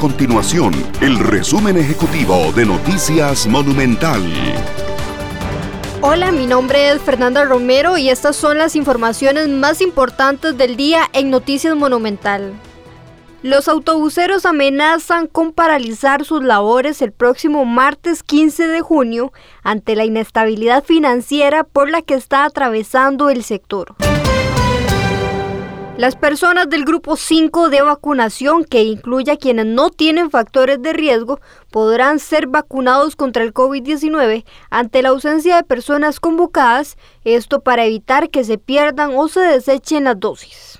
continuación el resumen ejecutivo de Noticias Monumental. Hola, mi nombre es Fernanda Romero y estas son las informaciones más importantes del día en Noticias Monumental. Los autobuseros amenazan con paralizar sus labores el próximo martes 15 de junio ante la inestabilidad financiera por la que está atravesando el sector. Las personas del grupo 5 de vacunación, que incluye a quienes no tienen factores de riesgo, podrán ser vacunados contra el COVID-19 ante la ausencia de personas convocadas, esto para evitar que se pierdan o se desechen las dosis.